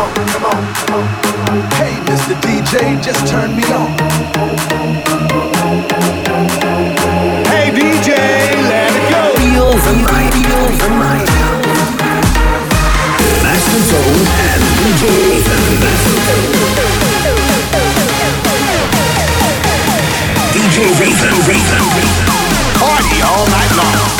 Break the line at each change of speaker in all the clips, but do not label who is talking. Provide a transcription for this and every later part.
on, come on. Hey, Mr. DJ, just turn me on.
Hey, DJ, let it go.
Feel the night, feel the night. Master Zone and DJ Ethan. DJ Ethan, Ethan.
Party all night long.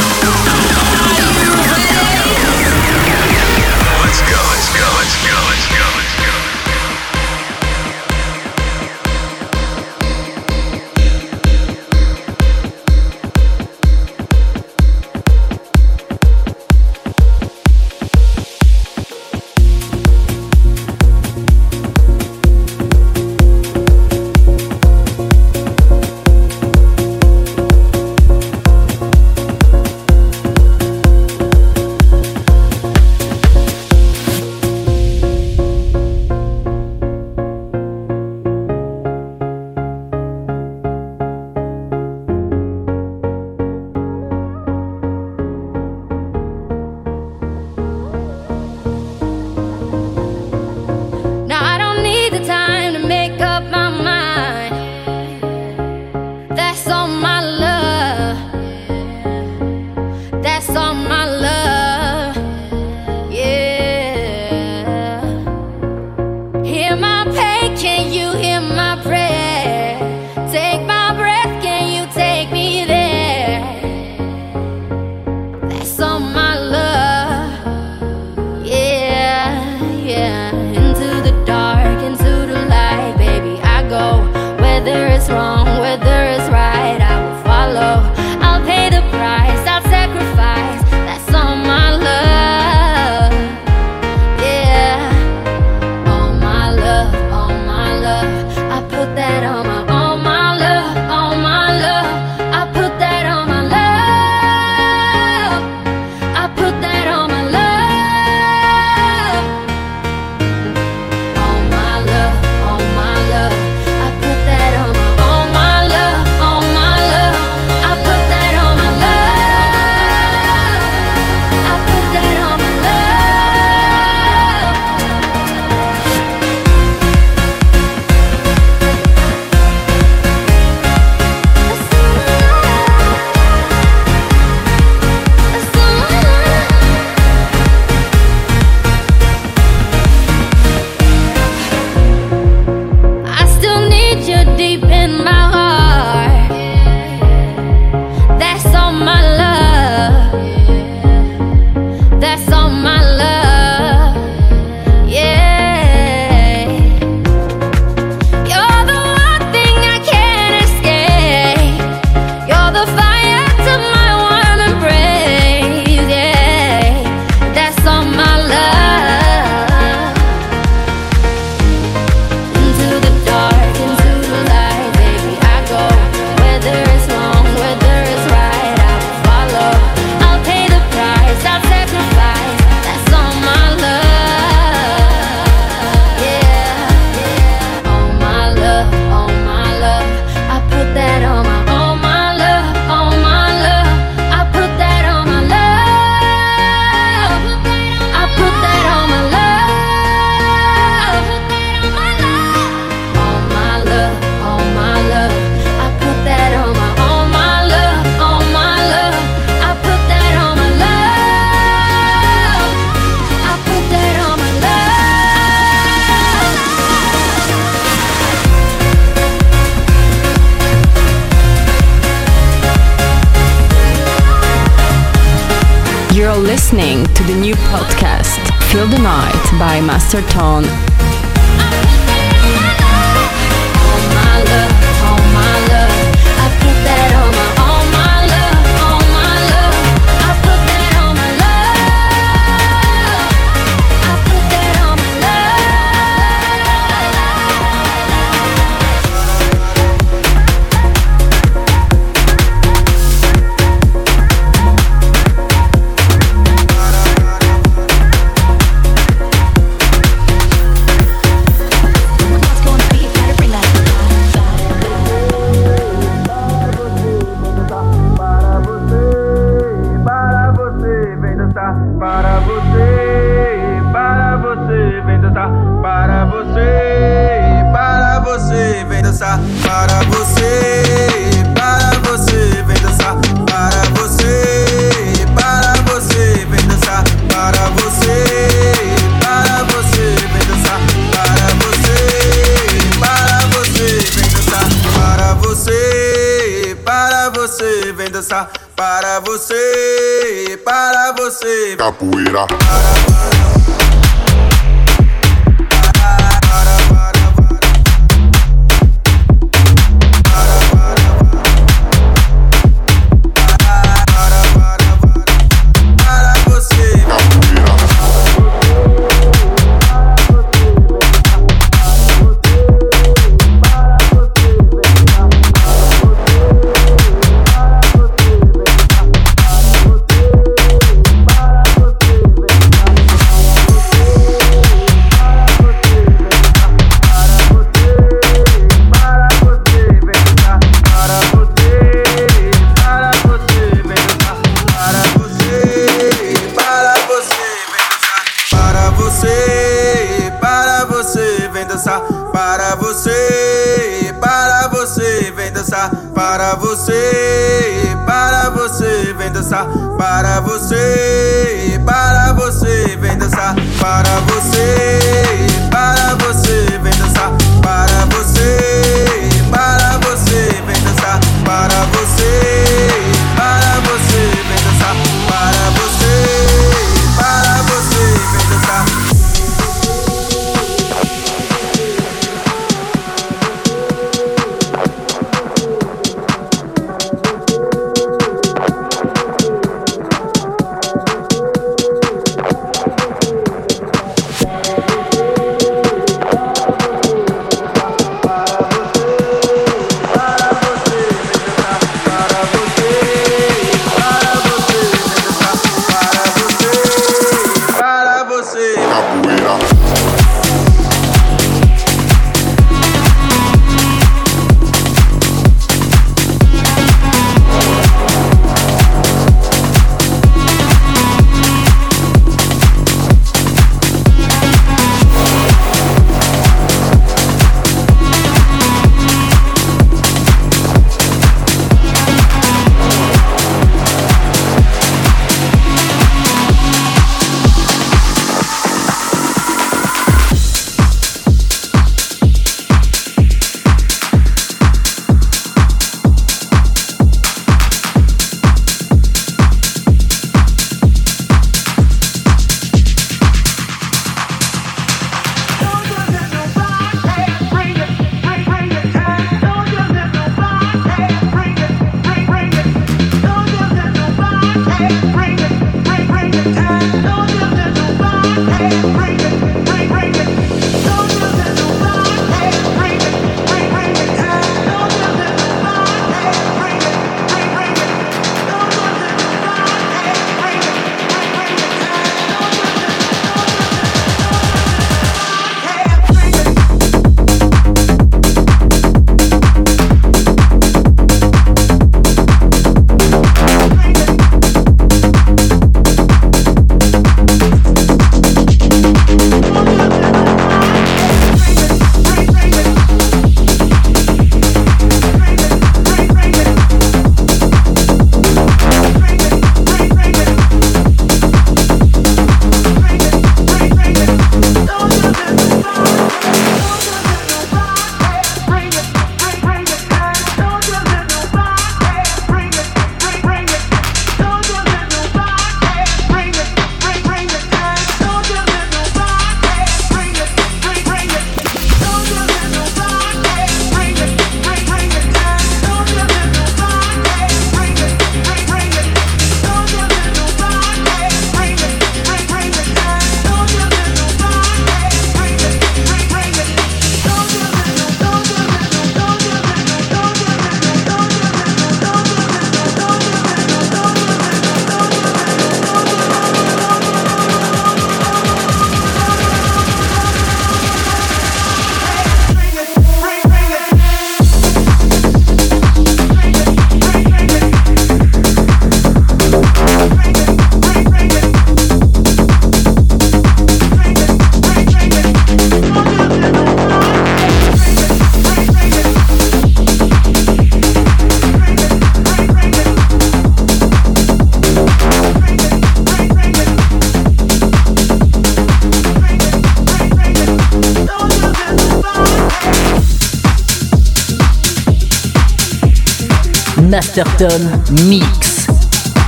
Masterton Mix.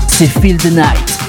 C'est Feel the Night.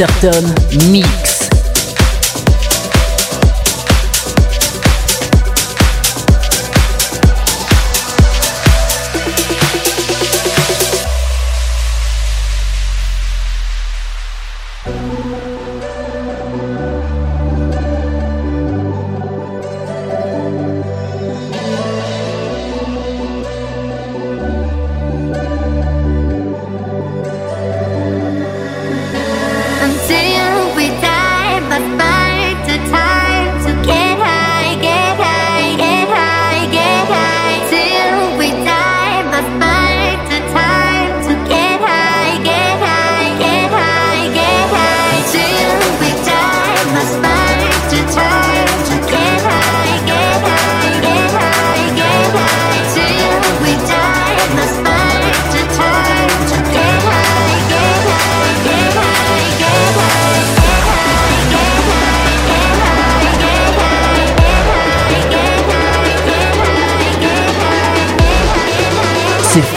Masterton Mix.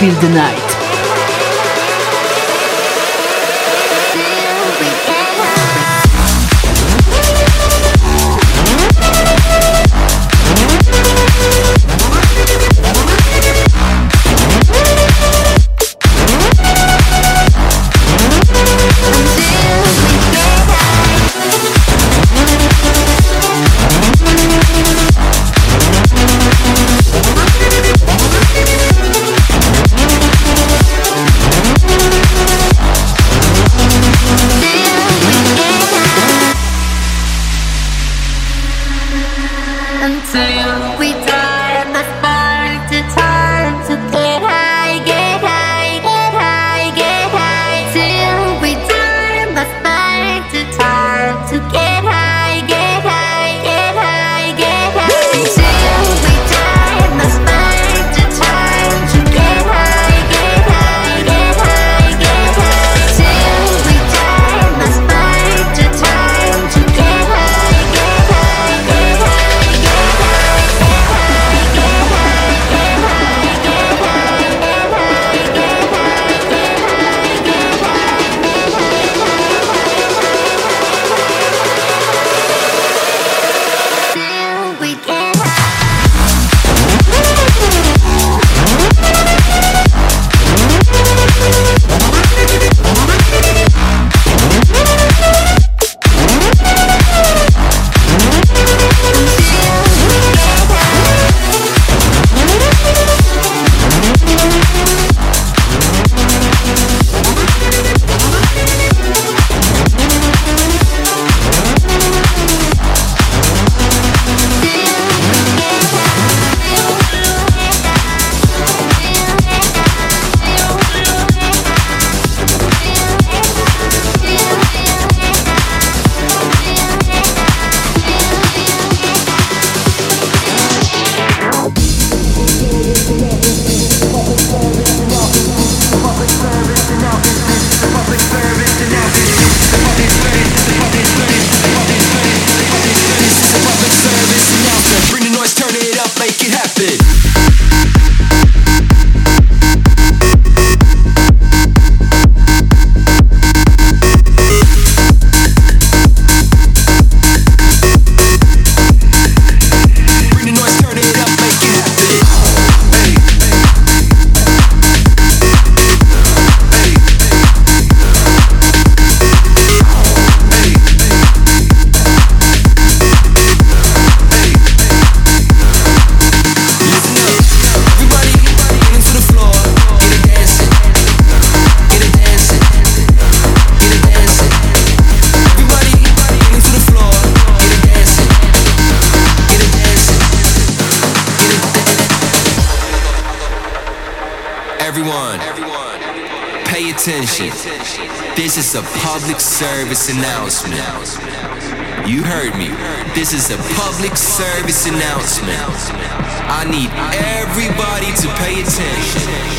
Feel the Night. Service announcement. You heard me. This is a public service announcement. I need everybody to pay attention.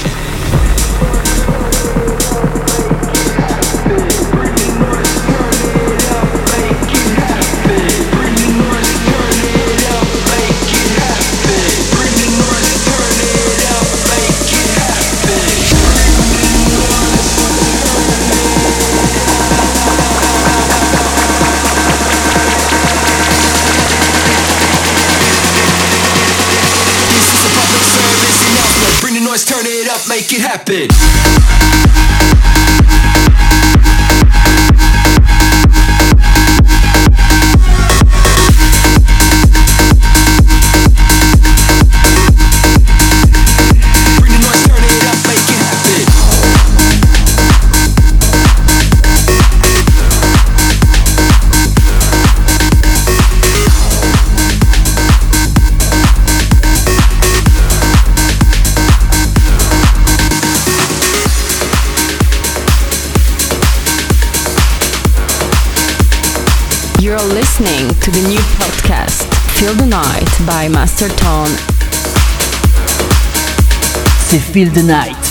It happen. To the new podcast Feel the Night by Master Tone.
C'est Feel the Night.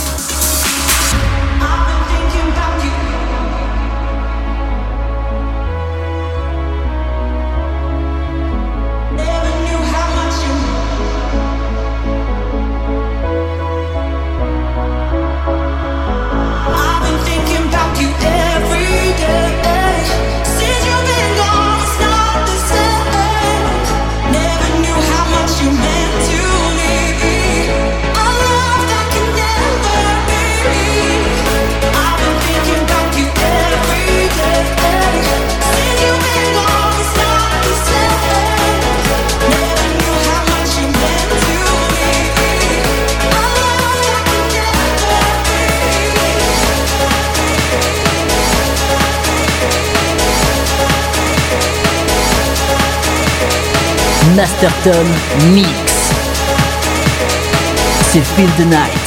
Masterton Mix. C'est Feel the Night.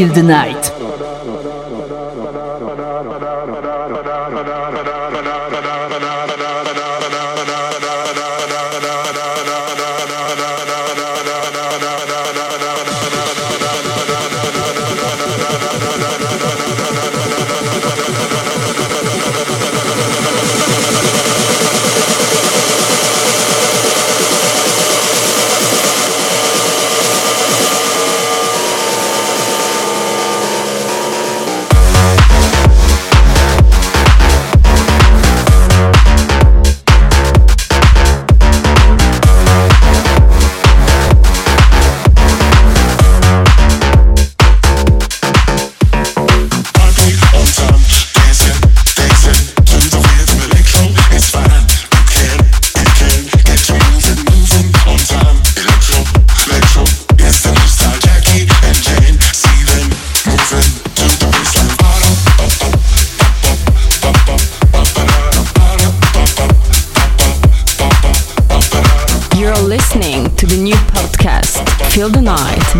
Feel the Night.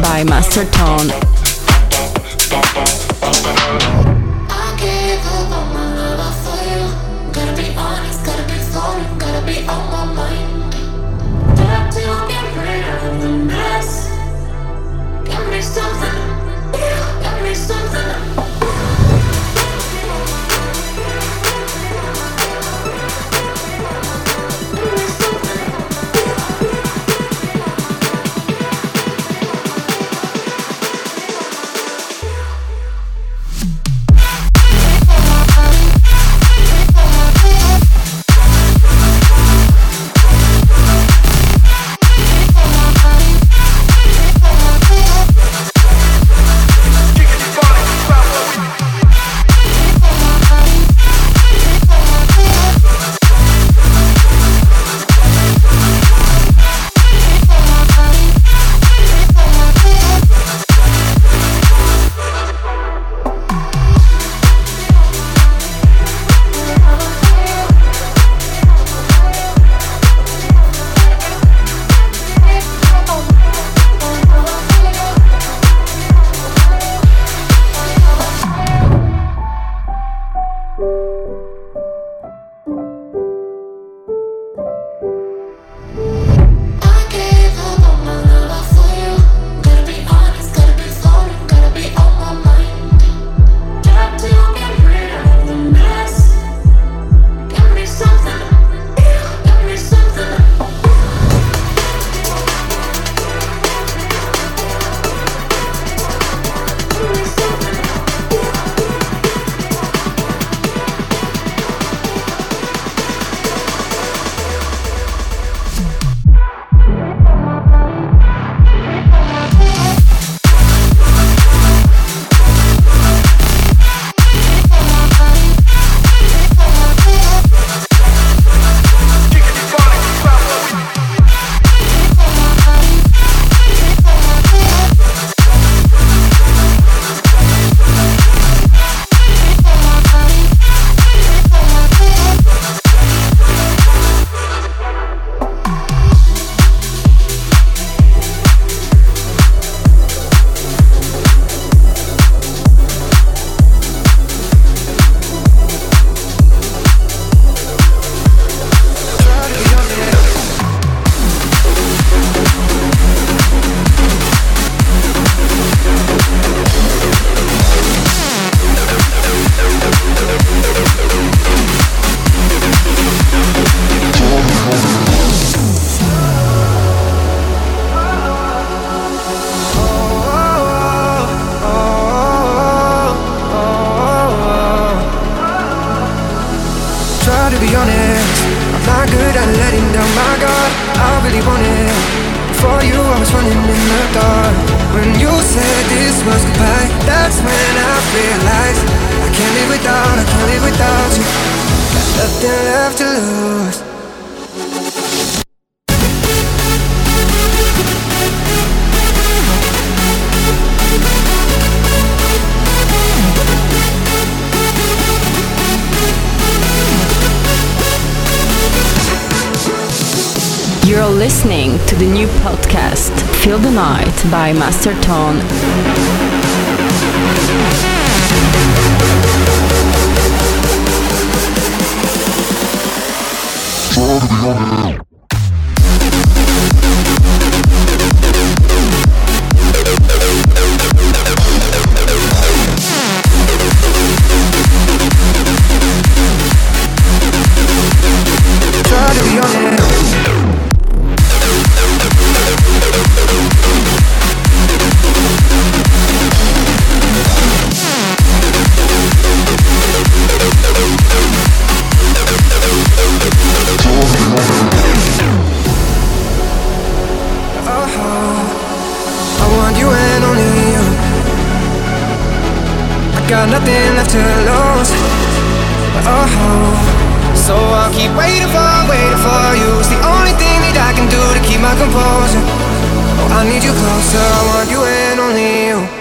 By Master Tone. Masterton got nothing left to lose. Oh, so I'll
keep waiting for, waiting for you. It's the only thing that
I can do to keep my composure. Oh, I need
you
closer, I want you
and only you.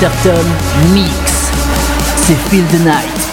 Masterton Mix. C'est Feel the Night.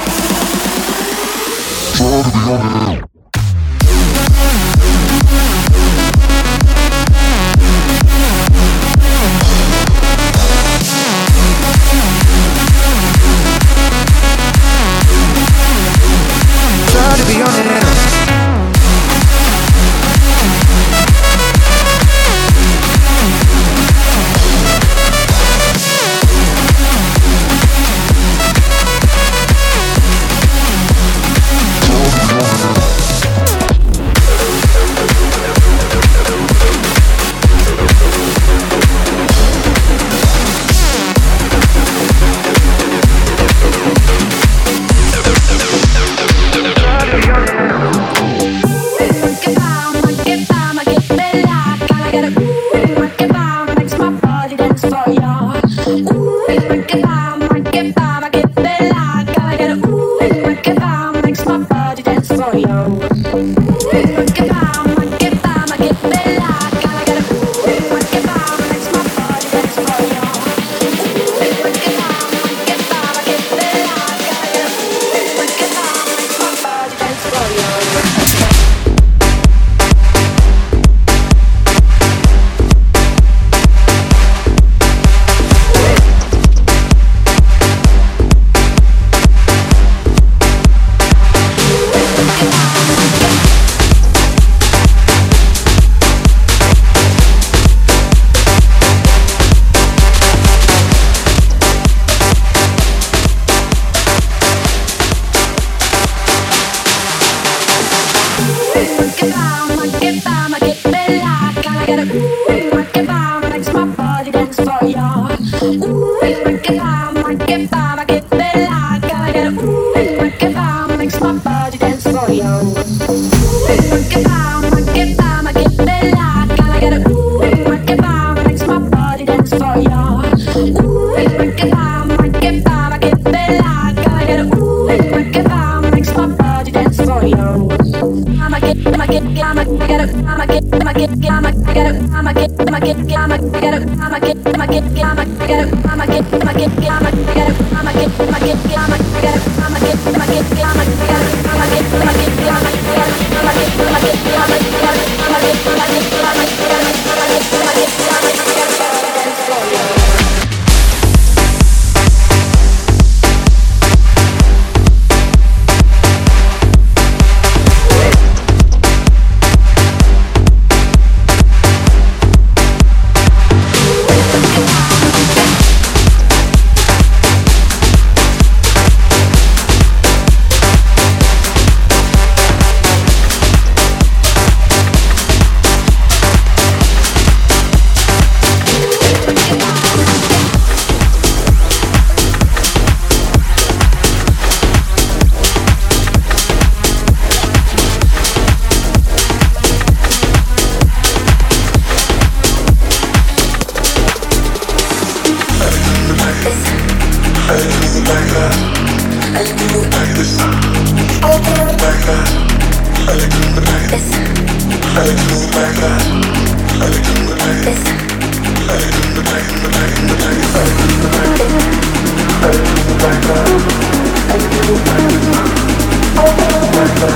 Feel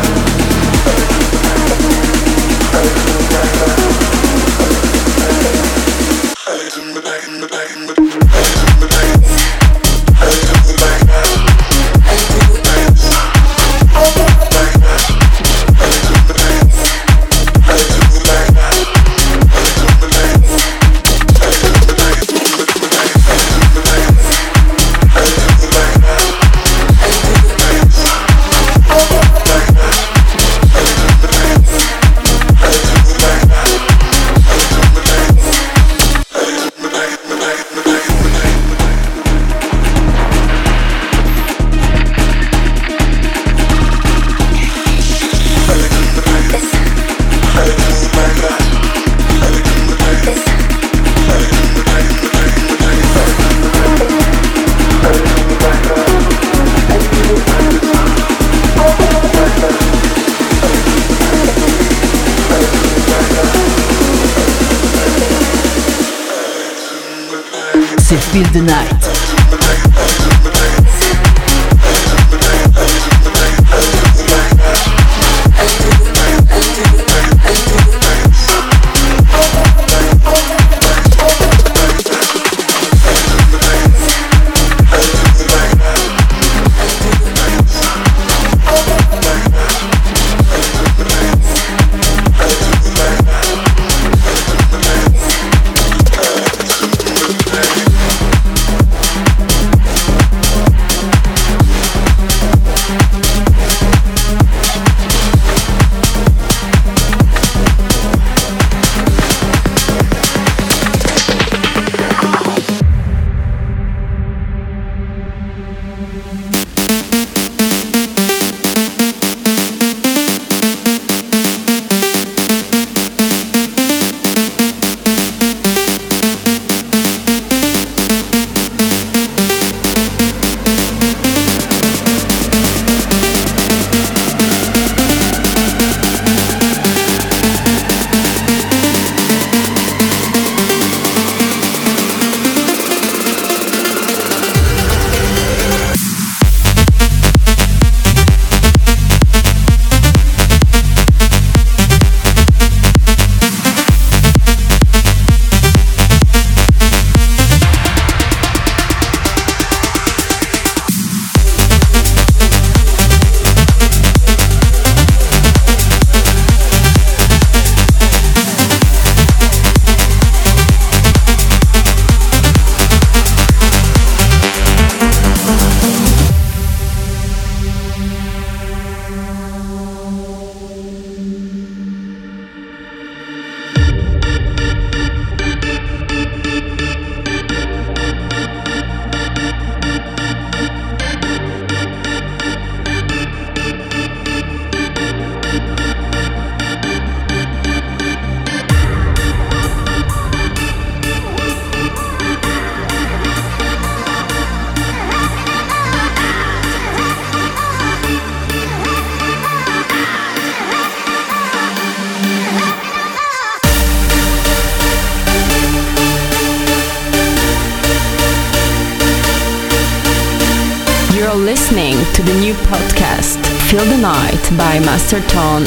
Masterton.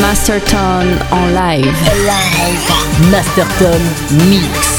Masterton en live. Live. Masterton Mix.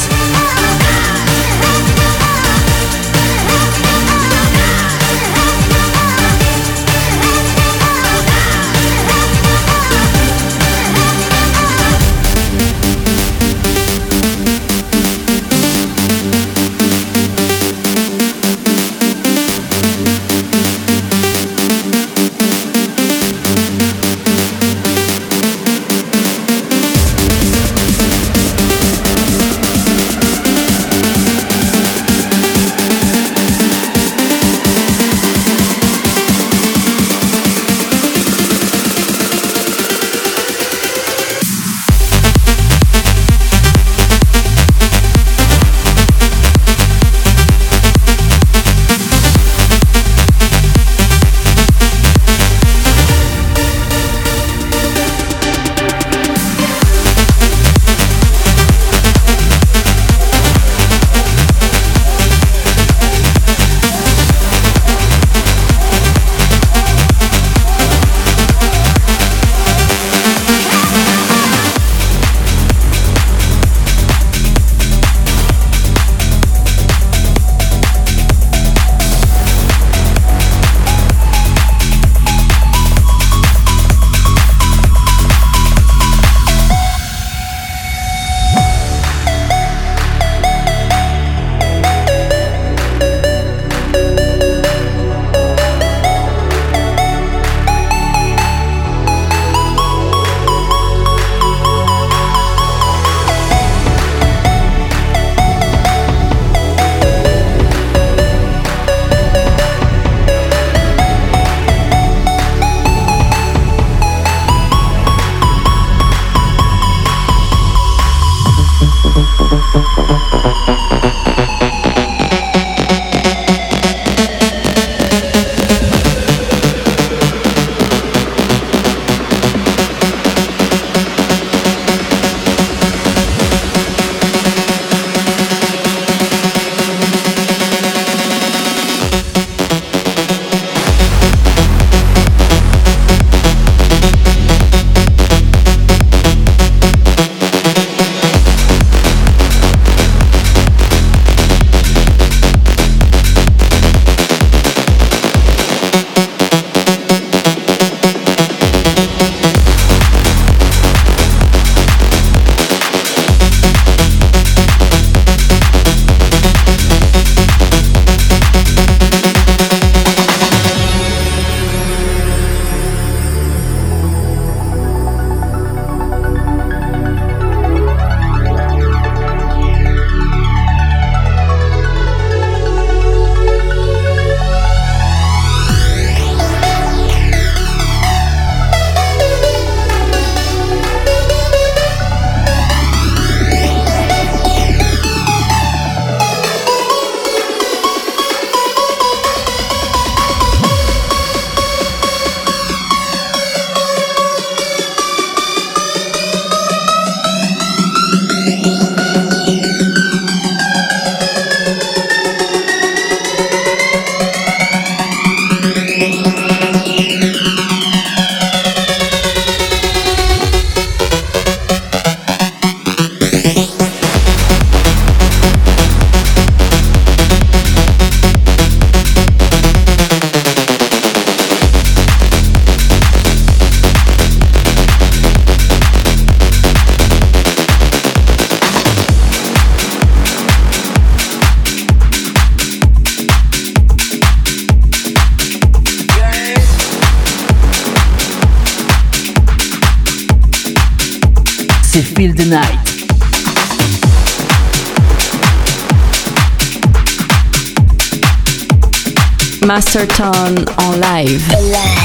Masterton en live.
Live.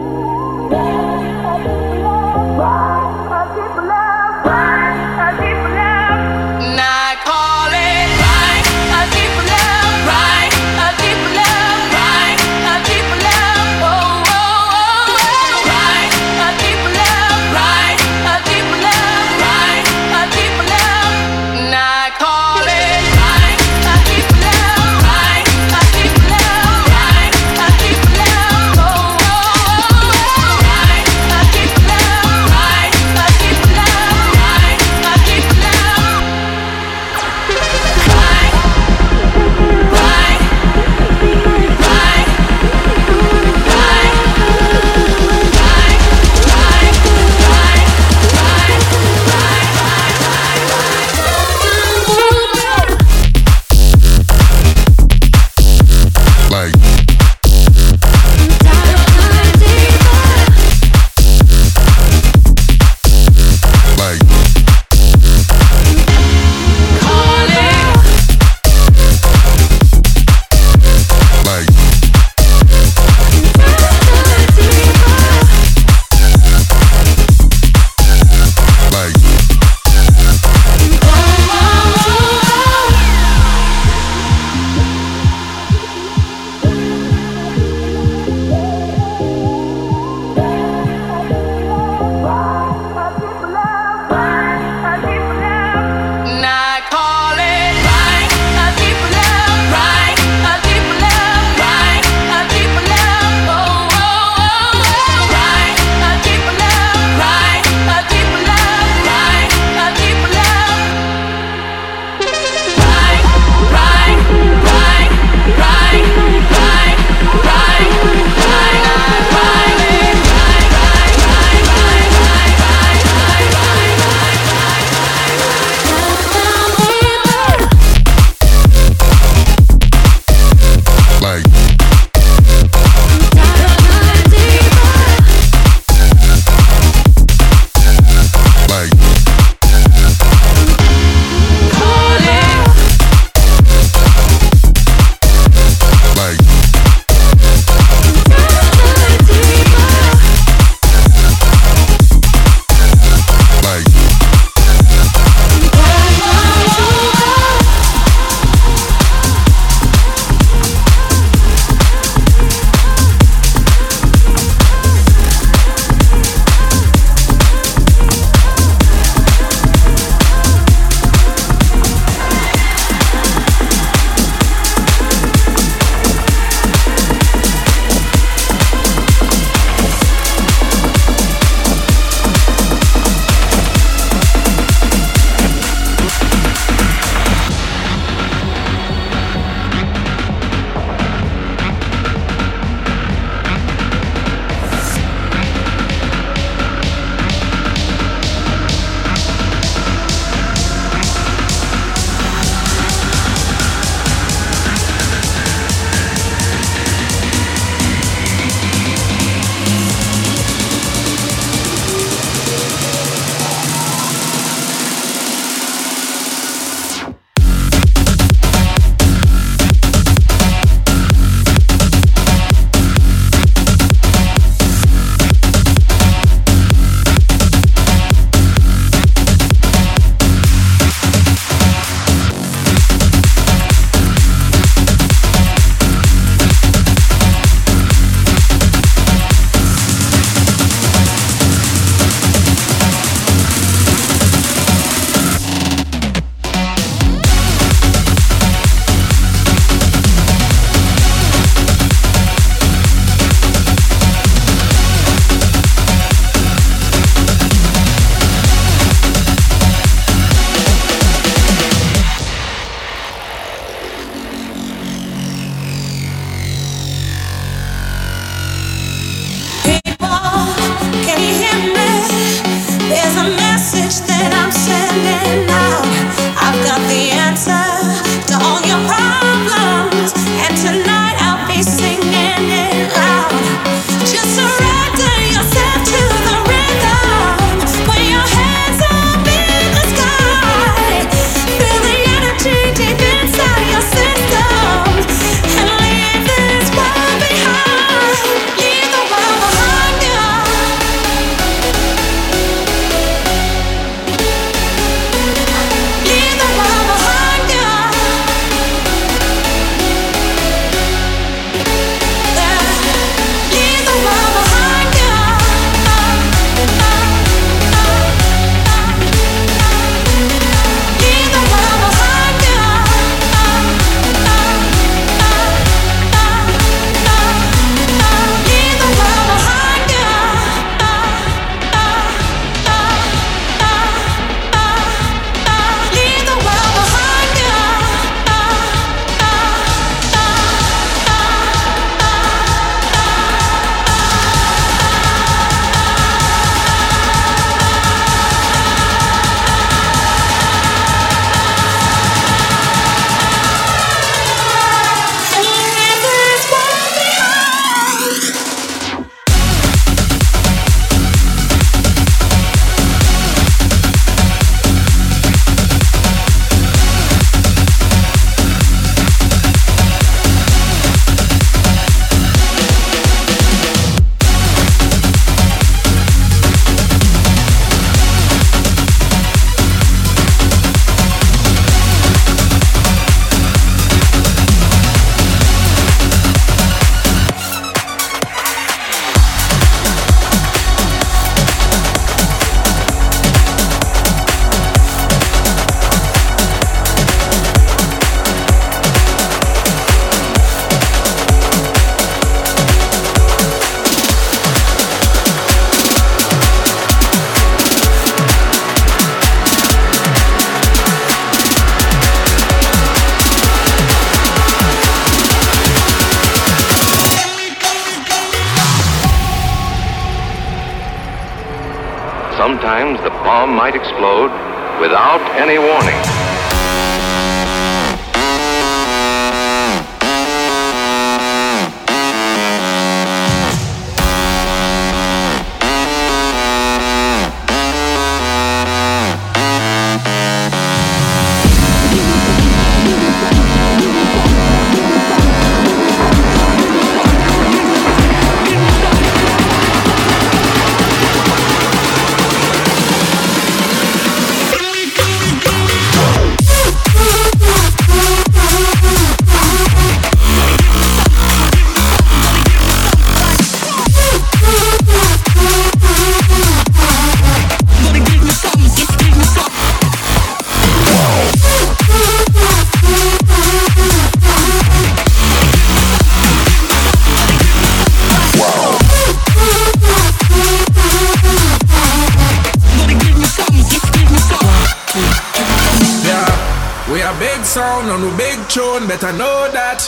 sound on a big tune, better know that.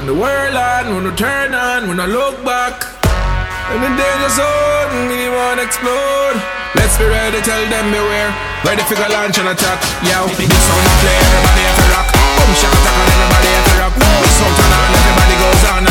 And the world on, when we turn on, when I look back. And the danger zone, we wanna explode. Let's be ready, tell them beware. Ready for launch and attack. Yo, big sound play, everybody have to rock. Boom, shaka attack and everybody have to rock. Big sound turn on, everybody goes on on on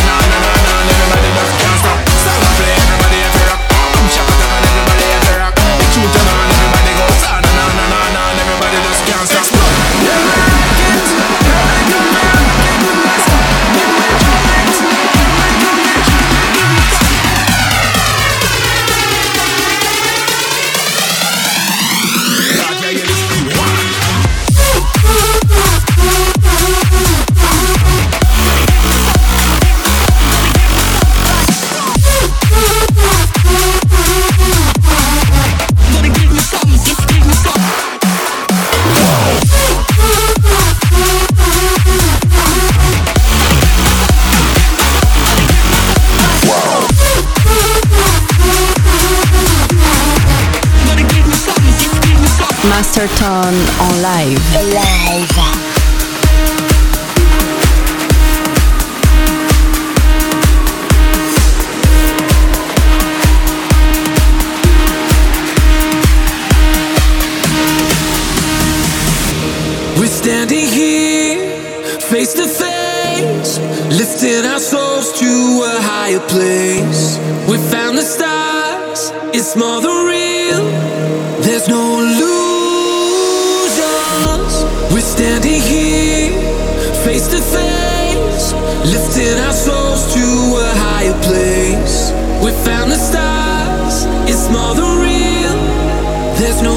Masterton en live.
We're standing here, face to face, lifting our souls to a higher place. We found the stars, it's more than real. There's no illusions. Standing here, face to face, lifting our souls to a higher place. We found the stars, it's more than real. There's no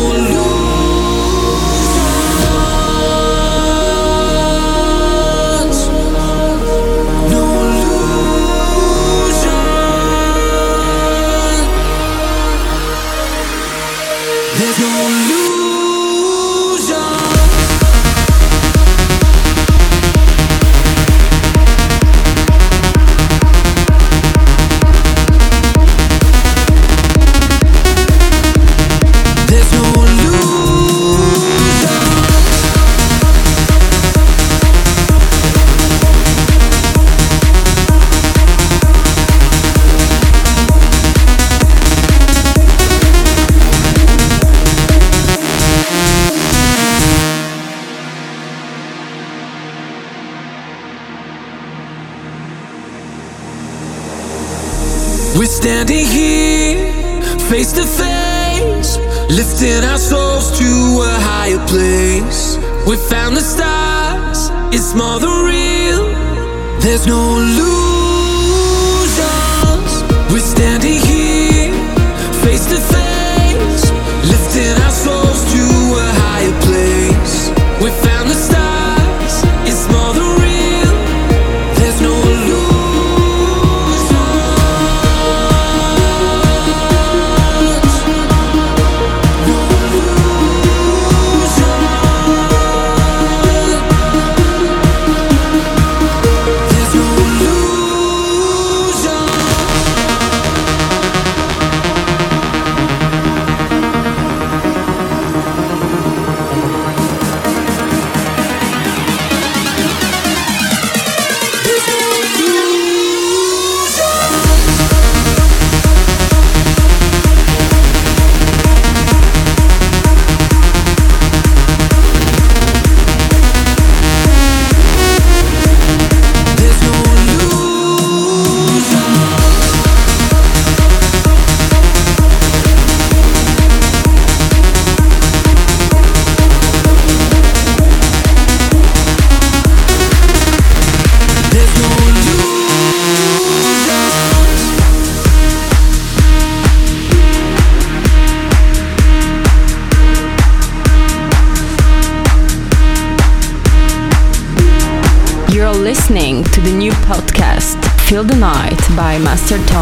it's more than real. There's no illusions.
By Master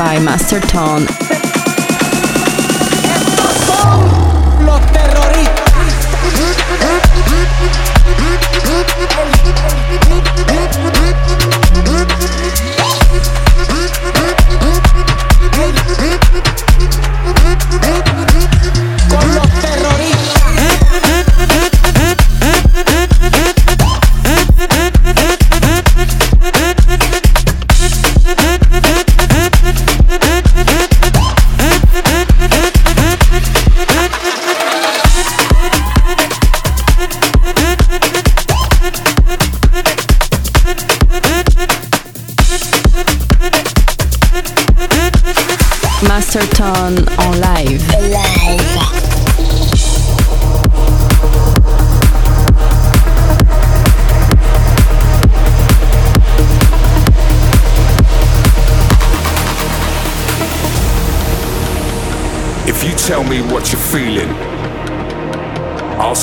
by Master Tone.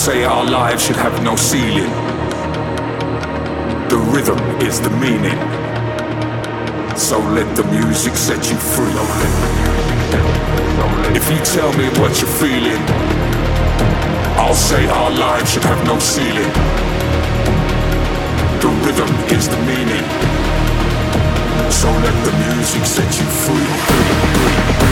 say our lives should have no ceiling. The rhythm is the meaning. So let the music set you free. If you tell me what you're feeling, I'll say our lives should have no ceiling. The rhythm is the meaning. So let the music set you free. free, free.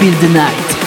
Feel the Night.